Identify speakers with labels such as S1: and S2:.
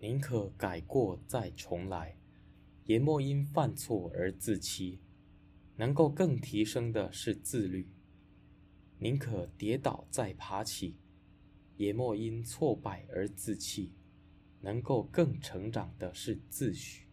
S1: 宁可改过再重来。也莫因犯错而自欺。能够更提升的是自律。宁可跌倒再爬起。也莫因挫败而自弃能够更成长的是自诩。